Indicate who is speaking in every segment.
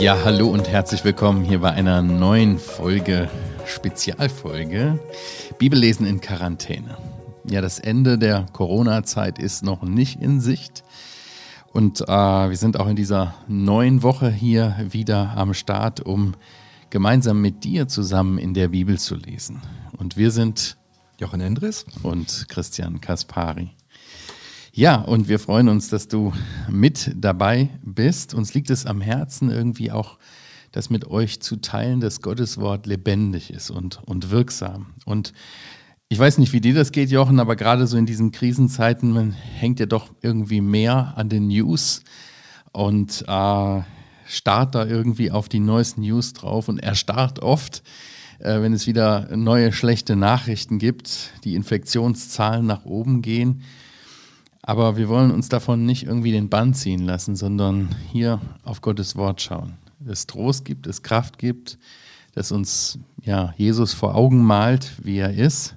Speaker 1: Ja, hallo und herzlich willkommen hier bei einer neuen Folge, Spezialfolge Bibellesen in Quarantäne. Ja, das Ende der Corona-Zeit ist noch nicht in Sicht. Und äh, wir sind auch in dieser neuen Woche hier wieder am Start, um gemeinsam mit dir zusammen in der Bibel zu lesen. Und wir sind
Speaker 2: Jochen Endres
Speaker 1: und Christian Kaspari. Ja, und wir freuen uns, dass du mit dabei bist. Uns liegt es am Herzen, irgendwie auch das mit euch zu teilen, dass Gottes Wort lebendig ist und, und wirksam. Und ich weiß nicht, wie dir das geht, Jochen, aber gerade so in diesen Krisenzeiten, man hängt ja doch irgendwie mehr an den News und äh, starrt da irgendwie auf die neuesten News drauf und erstarrt oft, äh, wenn es wieder neue schlechte Nachrichten gibt, die Infektionszahlen nach oben gehen. Aber wir wollen uns davon nicht irgendwie den Bann ziehen lassen, sondern hier auf Gottes Wort schauen. Es Trost gibt, es Kraft gibt, dass uns ja, Jesus vor Augen malt, wie er ist,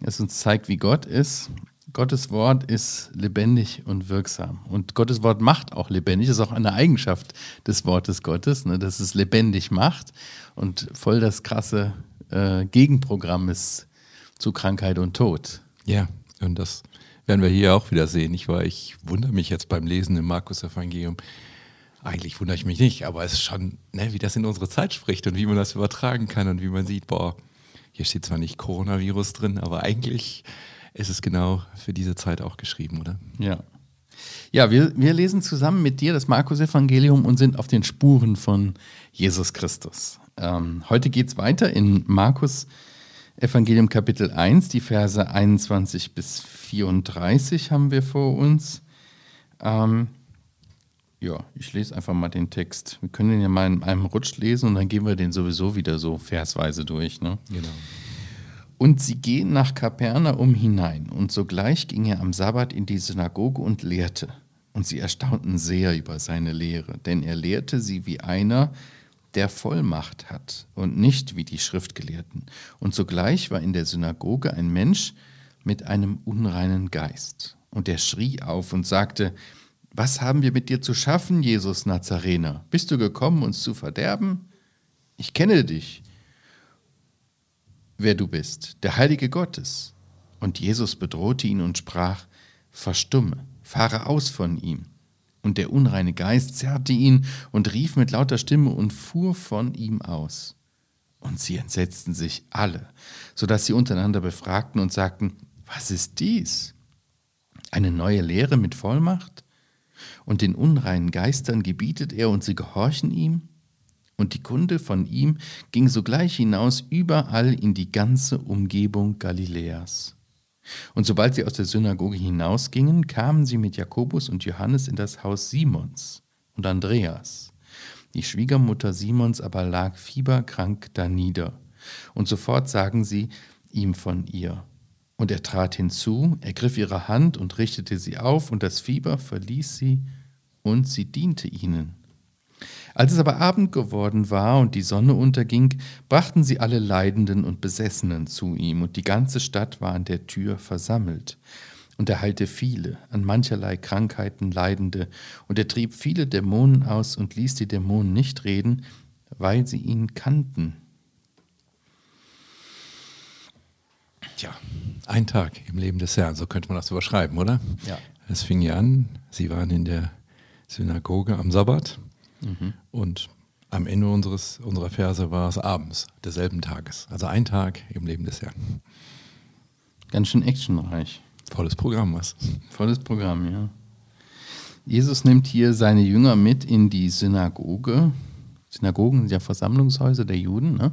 Speaker 1: es uns zeigt, wie Gott ist. Gottes Wort ist lebendig und wirksam. Und Gottes Wort macht auch lebendig. Das ist auch eine Eigenschaft des Wortes Gottes, ne, dass es lebendig macht und voll das krasse äh, Gegenprogramm ist zu Krankheit und Tod.
Speaker 2: Ja, und das werden wir hier auch wieder sehen. Ich, war, ich wundere mich jetzt beim Lesen im Markus-Evangelium. Eigentlich wundere ich mich nicht, aber es ist schon, ne, wie das in unsere Zeit spricht und wie man das übertragen kann und wie man sieht, boah, hier steht zwar nicht Coronavirus drin, aber eigentlich ist es genau für diese Zeit auch geschrieben, oder?
Speaker 1: Ja. Ja, wir, wir lesen zusammen mit dir das Markus-Evangelium und sind auf den Spuren von Jesus Christus. Ähm, heute geht es weiter in Markus Evangelium Kapitel 1, die Verse 21 bis 34 haben wir vor uns. Ähm, ja, ich lese einfach mal den Text. Wir können den ja mal in einem Rutsch lesen und dann gehen wir den sowieso wieder so versweise durch. Ne? Genau. Und sie gehen nach Kapernaum hinein, und sogleich ging er am Sabbat in die Synagoge und lehrte. Und sie erstaunten sehr über seine Lehre, denn er lehrte sie wie einer, der Vollmacht hat und nicht wie die Schriftgelehrten. Und sogleich war in der Synagoge ein Mensch, mit einem unreinen Geist. Und er schrie auf und sagte, Was haben wir mit dir zu schaffen, Jesus Nazarener? Bist du gekommen, uns zu verderben? Ich kenne dich, wer du bist, der Heilige Gottes. Und Jesus bedrohte ihn und sprach, Verstumme, fahre aus von ihm. Und der unreine Geist zerrte ihn und rief mit lauter Stimme und fuhr von ihm aus. Und sie entsetzten sich alle, so dass sie untereinander befragten und sagten, was ist dies? Eine neue Lehre mit Vollmacht? Und den unreinen Geistern gebietet er und sie gehorchen ihm? Und die Kunde von ihm ging sogleich hinaus überall in die ganze Umgebung Galiläas. Und sobald sie aus der Synagoge hinausgingen, kamen sie mit Jakobus und Johannes in das Haus Simons und Andreas. Die Schwiegermutter Simons aber lag fieberkrank danieder. Und sofort sagen sie ihm von ihr. Und er trat hinzu, ergriff ihre Hand und richtete sie auf, und das Fieber verließ sie, und sie diente ihnen. Als es aber Abend geworden war und die Sonne unterging, brachten sie alle Leidenden und Besessenen zu ihm, und die ganze Stadt war an der Tür versammelt. Und er heilte viele, an mancherlei Krankheiten Leidende, und er trieb viele Dämonen aus und ließ die Dämonen nicht reden, weil sie ihn kannten.
Speaker 2: Tja, ein Tag im Leben des Herrn, so könnte man das überschreiben, oder?
Speaker 1: Ja.
Speaker 2: Es fing ja an, sie waren in der Synagoge am Sabbat mhm. und am Ende unseres, unserer Verse war es abends desselben Tages. Also ein Tag im Leben des Herrn.
Speaker 1: Ganz schön actionreich.
Speaker 2: Volles Programm, was?
Speaker 1: Volles Programm, ja. Jesus nimmt hier seine Jünger mit in die Synagoge. Synagogen sind ja Versammlungshäuser der Juden, ne?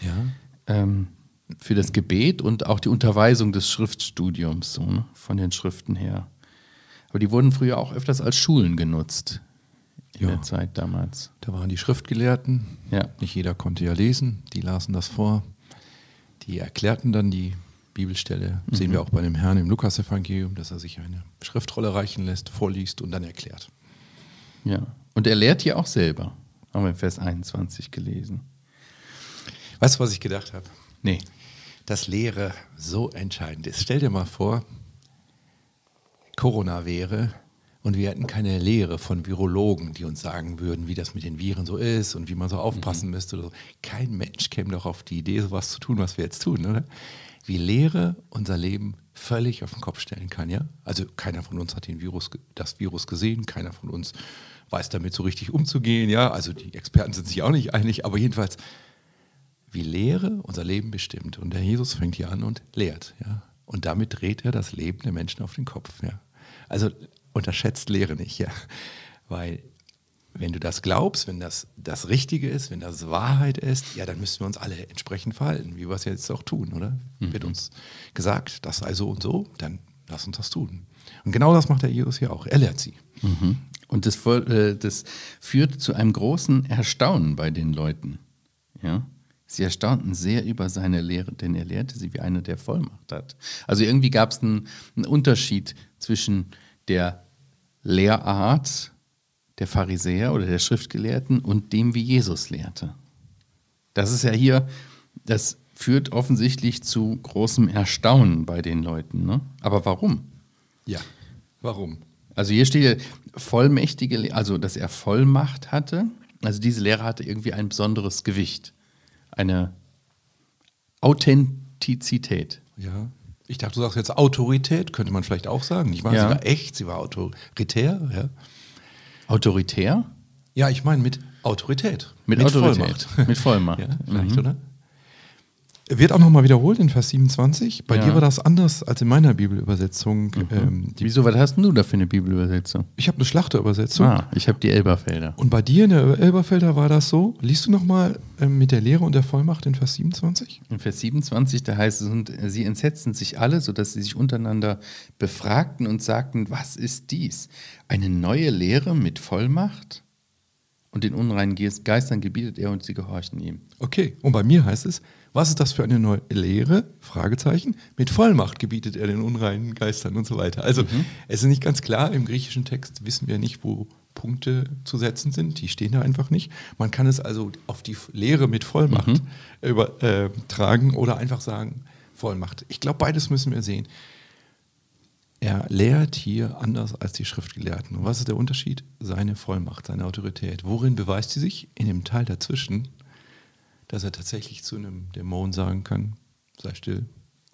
Speaker 2: Ja.
Speaker 1: Ähm, für das Gebet und auch die Unterweisung des Schriftstudiums, so, ne, von den Schriften her. Aber die wurden früher auch öfters als Schulen genutzt in ja. der Zeit damals.
Speaker 2: Da waren die Schriftgelehrten. Ja. Nicht jeder konnte ja lesen. Die lasen das vor. Die erklärten dann die Bibelstelle. Mhm. Sehen wir auch bei dem Herrn im Lukasevangelium, dass er sich eine Schriftrolle reichen lässt, vorliest und dann erklärt.
Speaker 1: Ja. Und er lehrt hier auch selber. Haben wir in Vers 21 gelesen.
Speaker 2: Weißt du, was ich gedacht habe?
Speaker 1: Nee.
Speaker 2: Dass Lehre so entscheidend ist. Stell dir mal vor, Corona wäre Und wir hätten keine Lehre von Virologen, die uns sagen würden, wie das mit den Viren so ist und wie man so aufpassen mhm. müsste. Oder so. Kein Mensch käme doch auf die Idee, sowas zu tun, was wir jetzt tun, oder? Wie Lehre unser Leben völlig auf den Kopf stellen kann, ja? Also keiner von uns hat den Virus, das Virus gesehen, keiner von uns weiß damit so richtig umzugehen, ja? Also die Experten sind sich auch nicht einig, aber jedenfalls, wie Lehre unser Leben bestimmt. Und der Jesus fängt hier an und lehrt, ja? Und damit dreht er das Leben der Menschen auf den Kopf, ja? Also unterschätzt Lehre nicht, ja. Weil wenn du das glaubst, wenn das das Richtige ist, wenn das Wahrheit ist, ja, dann müssen wir uns alle entsprechend verhalten, wie wir es jetzt auch tun, oder? Mhm. Wird uns gesagt, das sei so und so, dann lass uns das tun. Und genau das macht der Jesus hier auch. Er lehrt sie.
Speaker 1: Mhm. Und das, äh, das führt zu einem großen Erstaunen bei den Leuten. Ja? Sie erstaunten sehr über seine Lehre, denn er lehrte sie wie einer, der Vollmacht hat. Also irgendwie gab es einen, einen Unterschied zwischen der Lehrart der Pharisäer oder der Schriftgelehrten und dem, wie Jesus lehrte. Das ist ja hier, das führt offensichtlich zu großem Erstaunen bei den Leuten. Ne? Aber warum?
Speaker 2: Ja, warum?
Speaker 1: Also hier steht ja vollmächtige, also dass er Vollmacht hatte. Also diese Lehre hatte irgendwie ein besonderes Gewicht, eine Authentizität.
Speaker 2: Ja, ich dachte, du sagst jetzt Autorität, könnte man vielleicht auch sagen. Ich war, ja. sie war echt, sie war autoritär. Ja.
Speaker 1: Autoritär?
Speaker 2: Ja, ich meine mit Autorität.
Speaker 1: Mit, mit Autorität. Vollmacht.
Speaker 2: Mit Vollmacht. ja, vielleicht, mhm. oder? Wird auch nochmal wiederholt in Vers 27. Bei ja. dir war das anders als in meiner Bibelübersetzung. Mhm.
Speaker 1: Ähm, Wieso, was hast du da für eine Bibelübersetzung?
Speaker 2: Ich habe eine Schlachterübersetzung.
Speaker 1: Ah, ich habe die Elberfelder.
Speaker 2: Und bei dir in der Elberfelder war das so. Liest du nochmal ähm, mit der Lehre und der Vollmacht in Vers 27?
Speaker 1: In Vers 27, da heißt es, und sie entsetzten sich alle, sodass sie sich untereinander befragten und sagten, was ist dies? Eine neue Lehre mit Vollmacht? Und den unreinen Geistern gebietet er und sie gehorchen ihm.
Speaker 2: Okay, und bei mir heißt es, was ist das für eine neue Lehre? Fragezeichen. Mit Vollmacht gebietet er den unreinen Geistern und so weiter. Also mhm. es ist nicht ganz klar, im griechischen Text wissen wir nicht, wo Punkte zu setzen sind. Die stehen da einfach nicht. Man kann es also auf die Lehre mit Vollmacht mhm. übertragen äh, oder einfach sagen, Vollmacht. Ich glaube, beides müssen wir sehen. Er lehrt hier anders als die Schriftgelehrten. Und was ist der Unterschied? Seine Vollmacht, seine Autorität. Worin beweist sie sich? In dem Teil dazwischen, dass er tatsächlich zu einem Dämon sagen kann, sei still,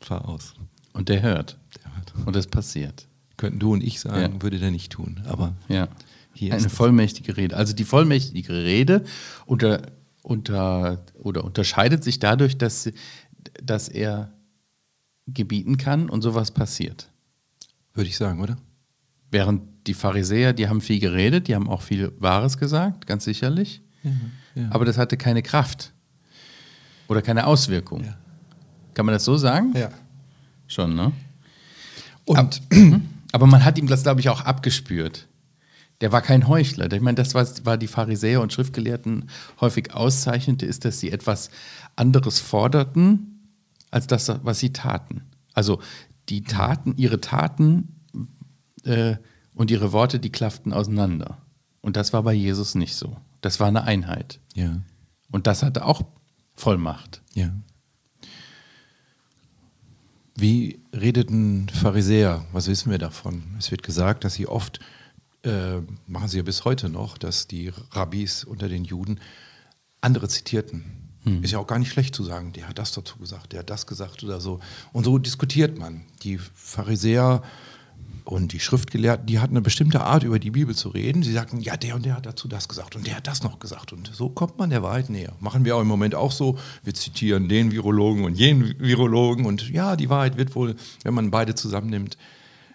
Speaker 2: fahr aus.
Speaker 1: Und der hört. Der hört. Und es passiert.
Speaker 2: Könnten du und ich sagen, ja. würde der nicht tun. Aber
Speaker 1: ja. hier eine vollmächtige Rede. Also die vollmächtige Rede unter, unter, oder unterscheidet sich dadurch, dass, dass er gebieten kann und sowas passiert.
Speaker 2: Würde ich sagen, oder?
Speaker 1: Während die Pharisäer, die haben viel geredet, die haben auch viel Wahres gesagt, ganz sicherlich. Ja, ja. Aber das hatte keine Kraft. Oder keine Auswirkung. Ja. Kann man das so sagen?
Speaker 2: Ja.
Speaker 1: Schon, ne?
Speaker 2: Und,
Speaker 1: aber man hat ihm das, glaube ich, auch abgespürt. Der war kein Heuchler. Ich meine, das, was war die Pharisäer und Schriftgelehrten häufig auszeichnete, ist, dass sie etwas anderes forderten, als das, was sie taten. Also die Taten, ihre Taten äh, und ihre Worte, die klafften auseinander. Und das war bei Jesus nicht so. Das war eine Einheit.
Speaker 2: Ja.
Speaker 1: Und das hatte auch Vollmacht.
Speaker 2: Ja. Wie redeten Pharisäer? Was wissen wir davon? Es wird gesagt, dass sie oft, äh, machen sie ja bis heute noch, dass die Rabbis unter den Juden andere zitierten. Hm. Ist ja auch gar nicht schlecht zu sagen, der hat das dazu gesagt, der hat das gesagt oder so. Und so diskutiert man. Die Pharisäer und die Schriftgelehrten, die hatten eine bestimmte Art, über die Bibel zu reden. Sie sagten, ja, der und der hat dazu das gesagt und der hat das noch gesagt. Und so kommt man der Wahrheit näher. Machen wir auch im Moment auch so. Wir zitieren den Virologen und jenen Virologen. Und ja, die Wahrheit wird wohl, wenn man beide zusammennimmt,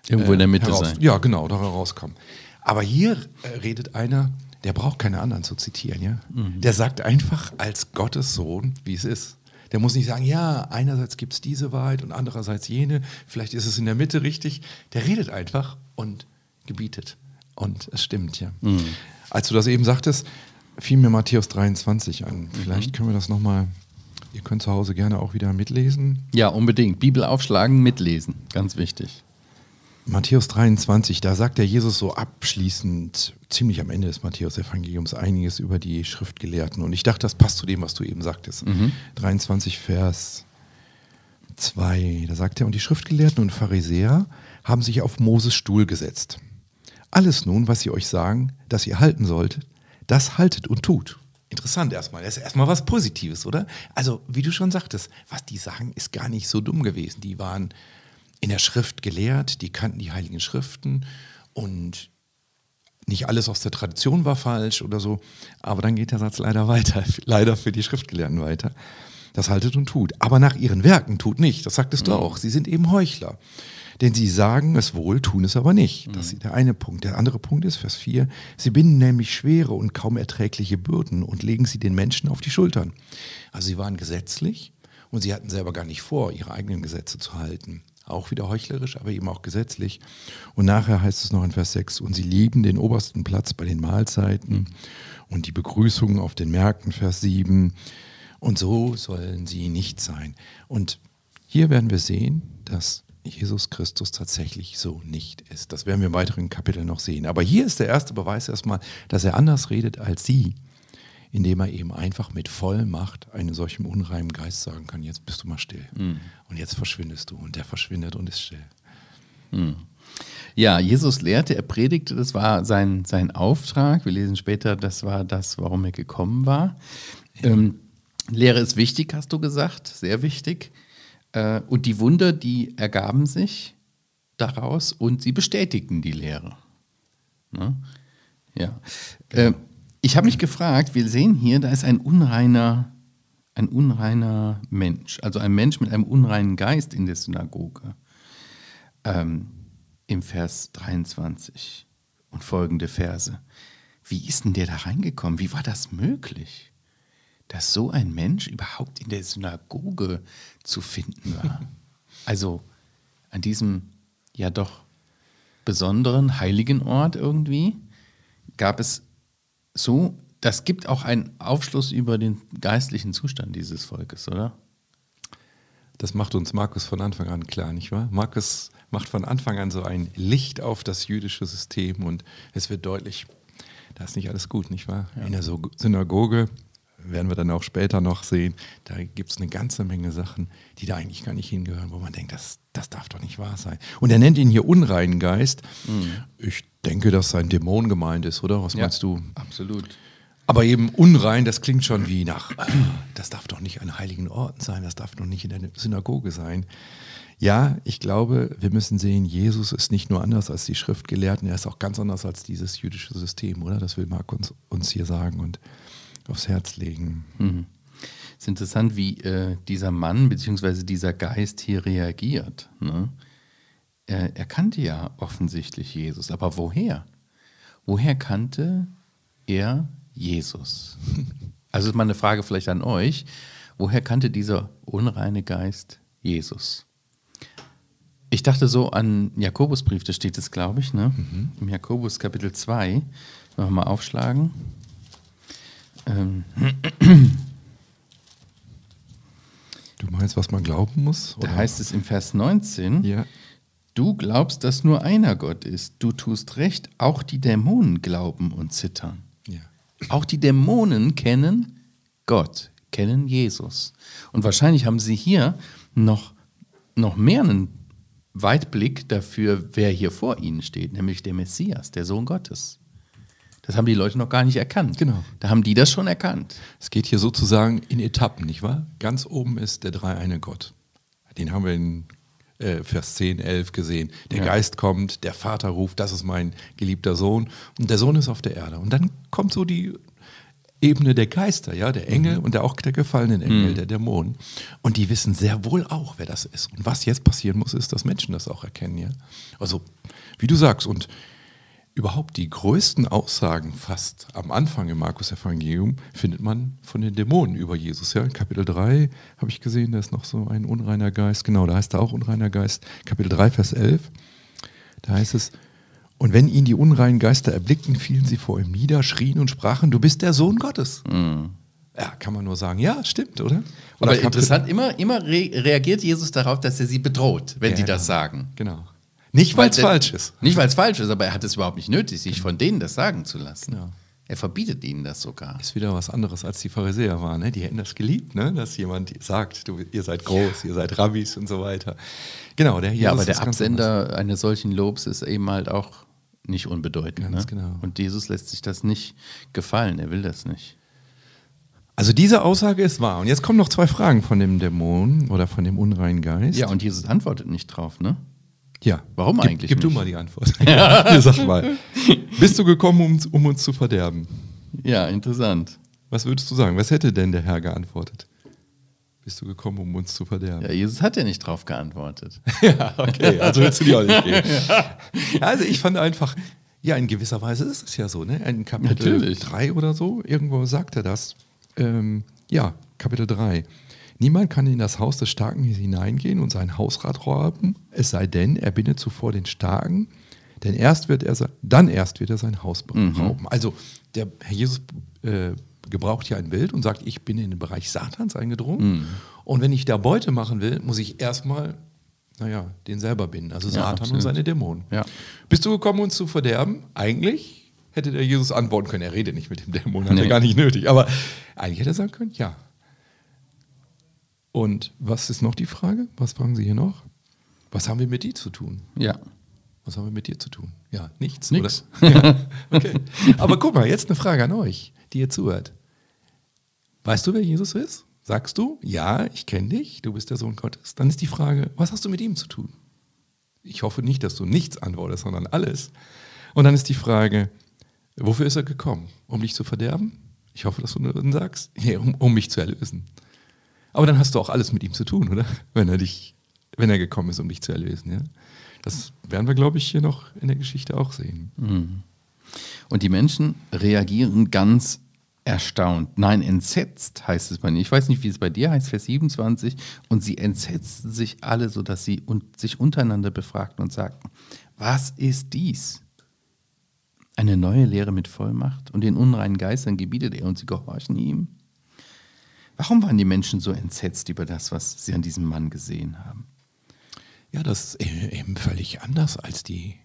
Speaker 1: irgendwo in der Mitte heraus, sein.
Speaker 2: Ja, genau, da herauskommen. Aber hier äh, redet einer, der braucht keine anderen zu zitieren. Ja? Mhm. Der sagt einfach als Gottes Sohn, wie es ist. Der muss nicht sagen, ja, einerseits gibt es diese Wahrheit und andererseits jene, vielleicht ist es in der Mitte richtig. Der redet einfach und gebietet. Und es stimmt, ja. Mhm. Als du das eben sagtest, fiel mir Matthäus 23 an. Vielleicht mhm. können wir das nochmal, ihr könnt zu Hause gerne auch wieder mitlesen.
Speaker 1: Ja, unbedingt. Bibel aufschlagen, mitlesen. Ganz wichtig.
Speaker 2: Matthäus 23, da sagt der Jesus so abschließend, ziemlich am Ende des Matthäus-Evangeliums, einiges über die Schriftgelehrten. Und ich dachte, das passt zu dem, was du eben sagtest. Mhm. 23, Vers 2, da sagt er, und die Schriftgelehrten und Pharisäer haben sich auf Moses Stuhl gesetzt. alles nun, was sie euch sagen, dass ihr halten solltet, das haltet und tut. Interessant erstmal. Das ist erstmal was Positives, oder? Also, wie du schon sagtest, was die sagen, ist gar nicht so dumm gewesen. Die waren in der Schrift gelehrt, die kannten die Heiligen Schriften und nicht alles aus der Tradition war falsch oder so. Aber dann geht der Satz leider weiter, leider für die Schriftgelehrten weiter. Das haltet und tut. Aber nach ihren Werken tut nicht. Das sagtest du
Speaker 1: Mhm.
Speaker 2: auch. Sie sind eben Heuchler. Denn sie sagen es wohl, tun es aber nicht. Das
Speaker 1: Mhm.
Speaker 2: ist der eine Punkt. Der andere Punkt ist, Vers 4, sie binden nämlich schwere und kaum erträgliche Bürden und legen sie den Menschen auf die Schultern. Also sie waren gesetzlich und sie hatten selber gar nicht vor, ihre eigenen Gesetze zu halten. Auch wieder heuchlerisch, aber eben auch gesetzlich. Und nachher heißt es noch in Vers 6, und sie lieben den obersten Platz bei den Mahlzeiten und die Begrüßungen auf den Märkten, Vers 7. Und so sollen sie nicht sein. Und hier werden wir sehen, dass Jesus Christus tatsächlich so nicht ist. Das werden wir im weiteren Kapitel noch sehen. Aber hier ist der erste Beweis erstmal, dass er anders redet als sie, indem er eben einfach mit Vollmacht einem solchen unreinen Geist sagen kann, jetzt bist du mal still. Und jetzt verschwindest du. Und der verschwindet und ist still.
Speaker 1: Ja, Jesus lehrte, er predigte, das war sein, sein Auftrag. Wir lesen später, das war das, warum er gekommen war. Ähm, Lehre ist wichtig, hast du gesagt, sehr wichtig. Äh, und die Wunder, die ergaben sich daraus und sie bestätigten die Lehre. Ne? Ja. Äh, ich habe mich gefragt, wir sehen hier, da ist ein unreiner, ein unreiner Mensch, also ein Mensch mit einem unreinen Geist in der Synagoge ähm, im Vers 23 und folgende Verse. Wie ist denn der da reingekommen? Wie war das möglich, dass so ein Mensch überhaupt in der Synagoge zu finden war? Also an diesem ja doch besonderen heiligen Ort irgendwie gab es so, das gibt auch einen Aufschluss über den geistlichen Zustand dieses Volkes, oder?
Speaker 2: Das macht uns Markus von Anfang an klar, nicht wahr? Markus macht von Anfang an so ein Licht auf das jüdische System und es wird deutlich, da ist nicht alles gut, nicht wahr? In der Synagoge, werden wir dann auch später noch sehen, da gibt es eine ganze Menge Sachen, die da eigentlich gar nicht hingehören, wo man denkt, das, das darf doch nicht wahr sein. Und er nennt ihn hier unreinen Geist. Ich denke, dass sein Dämon gemeint ist, oder? Was meinst du?
Speaker 1: Absolut.
Speaker 2: Aber eben unrein, das klingt schon wie nach, ah, das darf doch nicht an heiligen Orten sein, das darf doch nicht in der Synagoge sein. Ja, ich glaube, wir müssen sehen, Jesus ist nicht nur anders als die Schriftgelehrten, er ist auch ganz anders als dieses jüdische System, oder? Das will Marc uns, uns hier sagen und aufs Herz legen.
Speaker 1: Es ist interessant, wie äh, dieser Mann bzw. dieser Geist hier reagiert. Ne? Er, er kannte ja offensichtlich Jesus, aber woher? Woher kannte er Jesus? Also ist mal eine Frage vielleicht an euch. Woher kannte dieser unreine Geist Jesus? Ich dachte so an Jakobusbrief, da steht es, glaube ich, ne? im Jakobus Kapitel 2. Noch mal aufschlagen. Ähm,
Speaker 2: Du meinst, was man glauben muss?
Speaker 1: Da heißt es im Vers 19,
Speaker 2: ja.
Speaker 1: du glaubst, dass nur einer Gott ist. Du tust recht, auch die Dämonen glauben und zittern.
Speaker 2: ja.
Speaker 1: Auch die Dämonen kennen Gott, kennen Jesus. Und wahrscheinlich haben sie hier noch, noch mehr einen Weitblick dafür, wer hier vor ihnen steht, nämlich der Messias, der Sohn Gottes. Das haben die Leute noch gar nicht erkannt.
Speaker 2: Genau.
Speaker 1: Da haben die das schon erkannt.
Speaker 2: Es geht hier sozusagen in Etappen, nicht wahr? Ganz oben ist der dreieine Gott. Den haben wir in äh, Vers 10, 11 gesehen. Der
Speaker 1: Ja.
Speaker 2: Geist kommt, der Vater ruft, das ist mein geliebter Sohn. Und der Sohn ist auf der Erde. Und dann kommt so die Ebene der Geister, ja, der Engel und der, auch der gefallenen Engel, der Dämonen. Und die wissen sehr wohl auch, wer das ist. Und was jetzt passieren muss, ist, dass Menschen das auch erkennen, ja. Also, wie du sagst, und überhaupt die größten Aussagen fast am Anfang im Markus-Evangelium findet man von den Dämonen über Jesus. Ja, in Kapitel 3 habe ich gesehen, da ist noch so ein unreiner Geist. Genau, da heißt er auch unreiner Geist. Kapitel 3, Vers 11. Da heißt es, und wenn ihn die unreinen Geister erblickten, fielen sie vor ihm nieder, schrien und sprachen, du bist der Sohn Gottes. Ja, kann man nur sagen, ja, stimmt, oder? oder
Speaker 1: Aber interessant, immer, immer re reagiert Jesus darauf, dass er sie bedroht, wenn
Speaker 2: Ja,
Speaker 1: die das
Speaker 2: genau.
Speaker 1: sagen.
Speaker 2: Genau. Nicht, weil es falsch ist.
Speaker 1: Nicht, weil es falsch ist, aber er hat es überhaupt nicht nötig, sich von denen das sagen zu lassen.
Speaker 2: Ja.
Speaker 1: Er verbietet ihnen das sogar.
Speaker 2: Ist wieder was anderes, als die Pharisäer waren. Ne? Die hätten das geliebt, ne? dass jemand sagt, du, ihr seid groß, ihr seid Rabbis und so weiter. Genau, der Jesus
Speaker 1: Ja, aber der. Absender eines solchen Lobs ist eben halt auch nicht unbedeutend.
Speaker 2: Ganz
Speaker 1: ne?
Speaker 2: genau.
Speaker 1: Und Jesus lässt sich das nicht gefallen, er will das nicht.
Speaker 2: Also diese Aussage ist wahr. Und jetzt kommen noch zwei Fragen von dem Dämon oder von dem unreinen Geist.
Speaker 1: Ja, und Jesus antwortet nicht drauf, ne?
Speaker 2: Ja.
Speaker 1: Warum
Speaker 2: gib,
Speaker 1: eigentlich
Speaker 2: Gib du
Speaker 1: nicht?
Speaker 2: mal die Antwort. Ja. Sag mal. Bist du gekommen, um, um uns zu verderben?
Speaker 1: Ja, interessant.
Speaker 2: Was würdest du sagen? Was hätte denn der Herr geantwortet? Bist du gekommen, um uns zu verderben?
Speaker 1: Ja, Jesus hat ja nicht drauf geantwortet.
Speaker 2: Ja, okay, also willst du die auch nicht geben. Also ich fand einfach, ja, in gewisser Weise ist es ja so, ne? In Kapitel
Speaker 1: Natürlich.
Speaker 2: 3 oder so, irgendwo sagt er das. Ähm, ja, Kapitel 3. Niemand kann in das Haus des Starken hineingehen und sein Hausrat rauben, es sei denn, er bindet zuvor den Starken, denn erst wird er, se- dann erst wird er sein Haus rauben. Also der Herr Jesus äh, gebraucht hier ein Bild und sagt, ich bin in den Bereich Satans eingedrungen und wenn ich da Beute machen will, muss ich erstmal, naja, den selber binden, also
Speaker 1: Ja,
Speaker 2: Satan und
Speaker 1: absolut.
Speaker 2: seine Dämonen.
Speaker 1: Ja.
Speaker 2: Bist du gekommen, uns zu verderben? Eigentlich hätte der Jesus antworten können. Er redet nicht mit dem Dämon, hat er
Speaker 1: Nee.
Speaker 2: gar nicht nötig. Aber eigentlich hätte er sagen können, ja. Und was ist noch die Frage? Was fragen Sie hier noch? Was haben wir mit dir zu tun?
Speaker 1: Ja.
Speaker 2: Was haben wir mit dir zu tun? Ja, nichts. Oder? Ja, okay. Aber guck mal, jetzt eine Frage an euch, die ihr zuhört. Weißt du, wer Jesus ist? Sagst du, ja, ich kenne dich, du bist der Sohn Gottes. Dann ist die Frage, was hast du mit ihm zu tun? Ich hoffe nicht, dass du nichts antwortest, sondern alles. Und dann ist die Frage, wofür ist er gekommen? Um dich zu verderben? Ich hoffe, dass du dann sagst, nee, um, um mich zu erlösen. Aber dann hast du auch alles mit ihm zu tun, oder? Wenn er dich, wenn er gekommen ist, um dich zu erlösen, ja? Das werden wir, glaube ich, hier noch in der Geschichte auch sehen.
Speaker 1: Und die Menschen reagieren ganz erstaunt. Nein, entsetzt heißt es bei mir. Ich weiß nicht, wie es bei dir heißt, Vers 27. Und sie entsetzten sich alle, sodass sie sich untereinander befragten und sagten, was ist dies? Eine neue Lehre mit Vollmacht und den unreinen Geistern gebietet er und sie gehorchen ihm? Warum waren die Menschen so entsetzt über das, was sie an diesem Mann gesehen haben?
Speaker 2: Ja, das ist e- eben völlig anders als die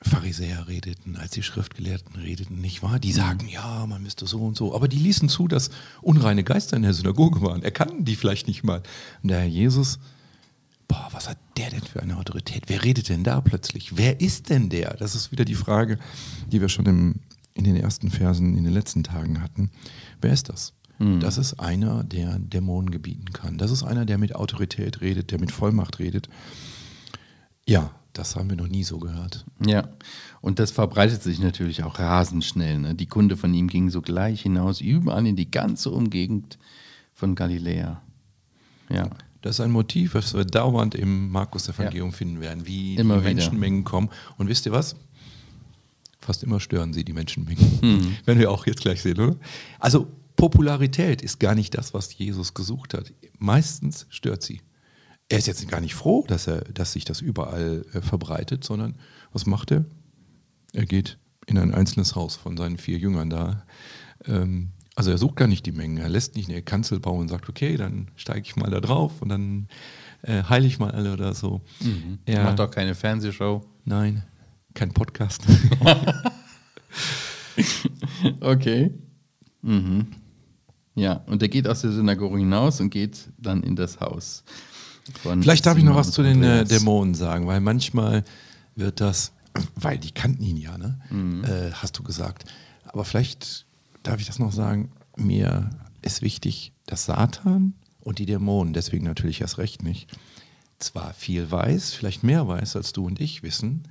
Speaker 2: Pharisäer redeten, als die Schriftgelehrten redeten, nicht wahr? Die sagen, ja, man müsste so und so. Aber die ließen zu, dass unreine Geister in der Synagoge waren. Er kannten die vielleicht nicht mal. Und der Herr Jesus, boah, was hat der denn für eine Autorität? Wer redet denn da plötzlich? Wer ist denn der? Das ist wieder die Frage, die wir schon im, in den ersten Versen in den letzten Tagen hatten. Wer ist das? Das ist einer, der Dämonen gebieten kann. Das ist einer, der mit Autorität redet, der mit Vollmacht redet. Ja, das haben wir noch nie so gehört.
Speaker 1: Ja, und das verbreitet sich natürlich auch rasend schnell. Ne? Die Kunde von ihm ging sogleich hinaus, überall in die ganze Umgegend von Galiläa. Ja,
Speaker 2: Das ist ein Motiv, was wir dauernd im Markus-Evangelium finden werden, wie
Speaker 1: Immer
Speaker 2: die
Speaker 1: wieder.
Speaker 2: Menschenmengen kommen. Und wisst ihr was? Fast immer stören sie die Menschenmengen. Werden wir auch jetzt gleich sehen, oder? Also Popularität ist gar nicht das, was Jesus gesucht hat. Meistens stört sie. Er ist jetzt gar nicht froh, dass, er, dass sich das überall äh, verbreitet, sondern was macht er? Er geht in ein einzelnes Haus von seinen vier Jüngern da. Ähm, also er sucht gar nicht die Mengen. Er lässt nicht eine Kanzel bauen und sagt, okay, dann steige ich mal da drauf und dann äh, heile ich mal alle oder so. Er
Speaker 1: macht auch keine Fernsehshow.
Speaker 2: Nein, kein Podcast.
Speaker 1: Okay. Mhm. Ja, und er geht aus der Synagoge hinaus und geht dann in das Haus.
Speaker 2: Vielleicht darf ich noch
Speaker 1: Simon
Speaker 2: was zu den äh. Dämonen sagen, weil manchmal wird das, weil die kannten ihn ja, ne?
Speaker 1: Mhm.
Speaker 2: Äh, hast du gesagt. Aber vielleicht darf ich das noch sagen, mir ist wichtig, dass Satan und die Dämonen, deswegen natürlich erst recht nicht, zwar viel weiß, vielleicht mehr weiß, als du und ich wissen,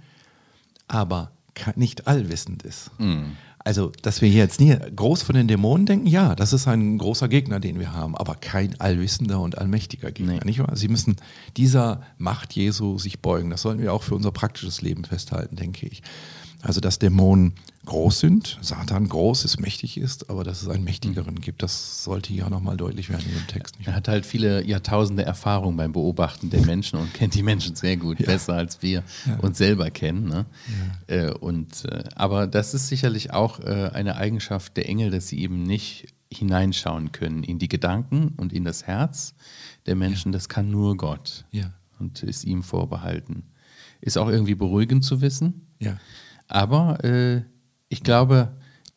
Speaker 2: aber nicht allwissend ist.
Speaker 1: Mhm.
Speaker 2: Also, dass wir hier jetzt nie groß von den Dämonen denken, ja, das ist ein großer Gegner, den wir haben, aber kein allwissender und allmächtiger Gegner,
Speaker 1: Nee.
Speaker 2: nicht wahr? Sie müssen dieser Macht Jesu sich beugen. Das sollten wir auch für unser praktisches Leben festhalten, denke ich. Also, dass Dämonen groß sind, Satan groß ist, mächtig ist, aber dass es einen mächtigeren gibt, das sollte hier nochmal deutlich werden in dem Text. Nicht
Speaker 1: Er hat halt viele Jahrtausende Erfahrung beim Beobachten der Menschen und kennt die Menschen sehr gut, besser als wir uns selber kennen. Ne? Äh, und, äh, aber das ist sicherlich auch äh, eine Eigenschaft der Engel, dass sie eben nicht hineinschauen können in die Gedanken und in das Herz der Menschen. Das kann nur Gott
Speaker 2: Ja.
Speaker 1: und ist ihm vorbehalten. Ist auch irgendwie beruhigend zu wissen.
Speaker 2: Ja.
Speaker 1: Aber äh, ich glaube,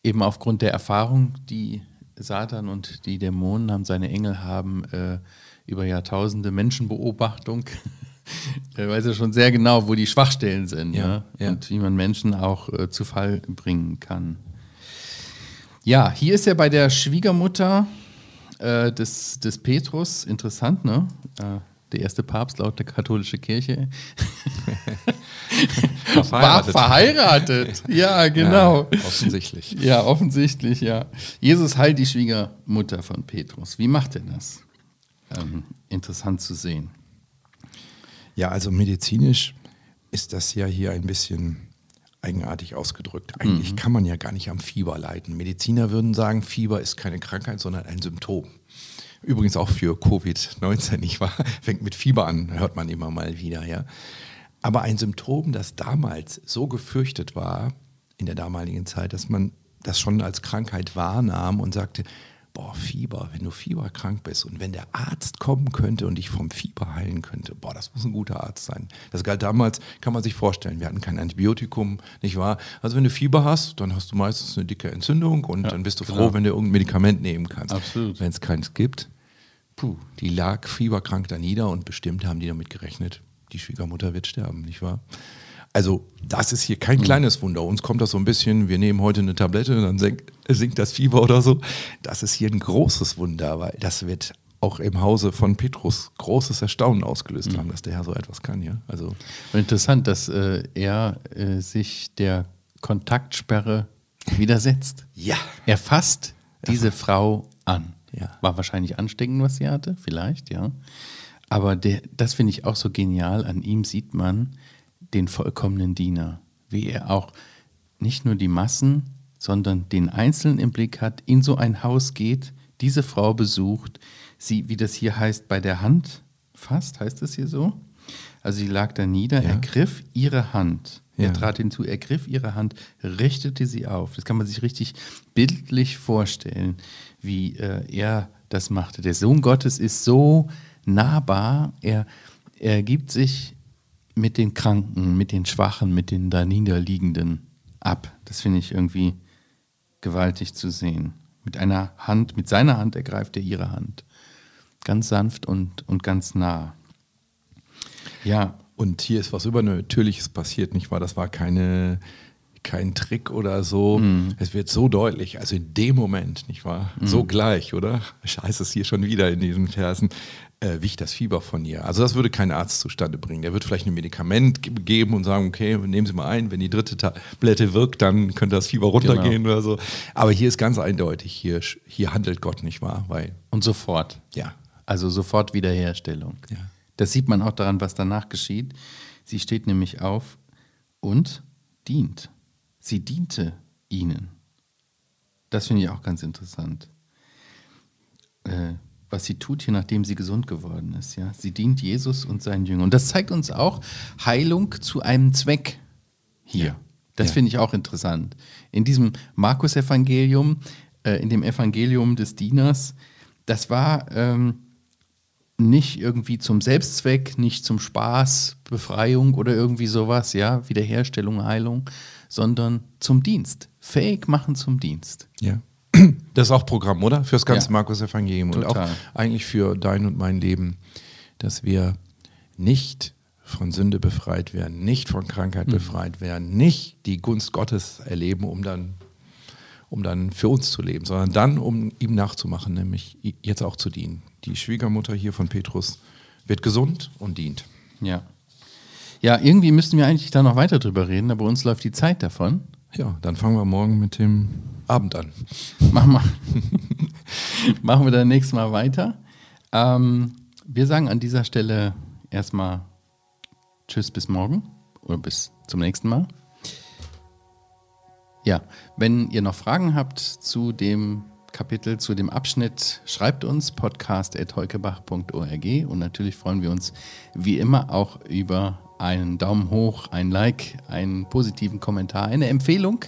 Speaker 1: eben aufgrund der Erfahrung, die Satan und die Dämonen haben, seine Engel haben äh, über Jahrtausende Menschenbeobachtung er weiß ja schon sehr genau, wo die Schwachstellen sind
Speaker 2: Ja,
Speaker 1: ja,
Speaker 2: ja.
Speaker 1: und wie man Menschen auch äh, zu Fall bringen kann. Ja, hier ist er bei der Schwiegermutter äh, des, des Petrus. Interessant, ne? Der erste Papst laut der katholischen Kirche
Speaker 2: War
Speaker 1: war verheiratet. ja, genau.
Speaker 2: Ja, offensichtlich.
Speaker 1: Ja, offensichtlich, ja. Jesus heilt die Schwiegermutter von Petrus. Wie macht er das? Ähm, interessant zu sehen.
Speaker 2: Ja, also medizinisch ist das ja hier ein bisschen eigenartig ausgedrückt. Eigentlich kann man ja gar nicht am Fieber leiden. Mediziner würden sagen, Fieber ist keine Krankheit, sondern ein Symptom. Übrigens auch für Covid-19, nicht wahr? Fängt mit Fieber an, hört man immer mal wieder, ja. Aber ein Symptom, das damals so gefürchtet war, in der damaligen Zeit, dass man das schon als Krankheit wahrnahm und sagte, boah, Fieber, wenn du fieberkrank bist und wenn der Arzt kommen könnte und dich vom Fieber heilen könnte, boah, das muss ein guter Arzt sein. Das galt damals, kann man sich vorstellen, wir hatten kein Antibiotikum, nicht wahr? Also wenn du Fieber hast, dann hast du meistens eine dicke Entzündung und dann bist du froh,
Speaker 1: genau.
Speaker 2: wenn du irgendein Medikament nehmen kannst.
Speaker 1: Absolut.
Speaker 2: Wenn es keins gibt, puh, die lag fieberkrank da nieder und bestimmt haben die damit gerechnet, die Schwiegermutter wird sterben, nicht wahr? Also, das ist hier kein kleines Wunder. Uns kommt das so ein bisschen, wir nehmen heute eine Tablette, dann senkt, sinkt das Fieber oder so. Das ist hier ein großes Wunder, weil das wird auch im Hause von Petrus großes Erstaunen ausgelöst haben, dass der Herr so etwas kann, ja. Also,
Speaker 1: Und interessant, dass äh, er äh, sich der Kontaktsperre widersetzt.
Speaker 2: ja.
Speaker 1: Er fasst diese Frau an.
Speaker 2: Ja.
Speaker 1: War wahrscheinlich ansteckend, was sie hatte, vielleicht, ja. Aber der, das finde ich auch so genial. An ihm sieht man den vollkommenen Diener, wie er auch nicht nur die Massen, sondern den Einzelnen im Blick hat, in so ein Haus geht, diese Frau besucht, sie, wie das hier heißt, bei der Hand fasst, heißt das hier so? Also sie lag da nieder,
Speaker 2: Ja.
Speaker 1: ergriff ihre Hand.
Speaker 2: Ja.
Speaker 1: Er trat hinzu, ergriff ihre Hand, richtete sie auf. Das kann man sich richtig bildlich vorstellen, wie äh, er das machte. Der Sohn Gottes ist so nahbar, er, er gibt sich mit den Kranken, mit den Schwachen, mit den da Niederliegenden ab. Das finde ich irgendwie gewaltig zu sehen. Mit einer Hand, mit seiner Hand ergreift er ihre Hand. Ganz sanft und, und ganz nah. Ja,
Speaker 2: Und hier ist was Übernatürliches passiert, nicht wahr? Das war keine, kein Trick oder so. Es wird so deutlich, also in dem Moment, nicht wahr? So gleich, oder? Scheiße, es hier schon wieder in diesen Versen. Äh, wicht das Fieber von ihr. Also das würde kein Arzt zustande bringen. Der wird vielleicht ein Medikament ge- geben und sagen, okay, nehmen Sie mal ein, wenn die dritte Tablette wirkt, dann könnte das Fieber runtergehen oder so. Aber hier ist ganz eindeutig, hier, hier handelt Gott, nicht wahr? Weil,
Speaker 1: und sofort.
Speaker 2: ja,
Speaker 1: Also sofort Wiederherstellung.
Speaker 2: Ja.
Speaker 1: Das sieht man auch daran, was danach geschieht. Sie steht nämlich auf und dient. Sie diente ihnen. Das finde ich auch ganz interessant. Äh, was sie tut hier, nachdem sie gesund geworden ist. Ja? Sie dient Jesus und seinen Jüngern. Und das zeigt uns auch Heilung zu einem Zweck hier.
Speaker 2: Ja.
Speaker 1: Das
Speaker 2: Ja.
Speaker 1: finde ich auch interessant. In diesem Markus-Evangelium, äh, in dem Evangelium des Dieners, das war ähm, nicht irgendwie zum Selbstzweck, nicht zum Spaß, Befreiung oder irgendwie sowas, ja, Wiederherstellung, Heilung, sondern zum Dienst. Fähig machen zum Dienst.
Speaker 2: Ja. Das ist auch Programm, oder? Fürs ganze
Speaker 1: Ja.
Speaker 2: Markus-Evangelium und auch eigentlich für dein und mein Leben, dass wir nicht von Sünde befreit werden, nicht von Krankheit befreit werden, nicht die Gunst Gottes erleben, um dann, um dann für uns zu leben, sondern dann, um ihm nachzumachen, nämlich jetzt auch zu dienen. Die Schwiegermutter hier von Petrus wird gesund und dient.
Speaker 1: Ja. Ja, irgendwie müssten wir eigentlich da noch weiter drüber reden, aber uns läuft die Zeit davon.
Speaker 2: Ja, dann fangen wir morgen mit dem Abend an.
Speaker 1: Machen wir, machen wir dann nächstes Mal weiter. Ähm, wir sagen an dieser Stelle erstmal Tschüss bis morgen oder bis zum nächsten Mal. Ja, wenn ihr noch Fragen habt zu dem Kapitel, zu dem Abschnitt, schreibt uns podcast.heukebach.org und natürlich freuen wir uns wie immer auch über einen Daumen hoch, ein Like, einen positiven Kommentar, eine Empfehlung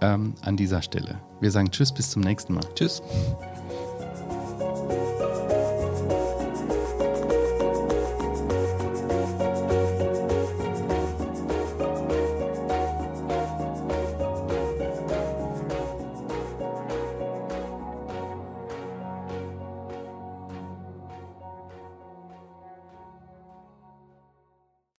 Speaker 1: ähm, an dieser Stelle. Wir sagen Tschüss, bis zum nächsten Mal.
Speaker 2: Tschüss.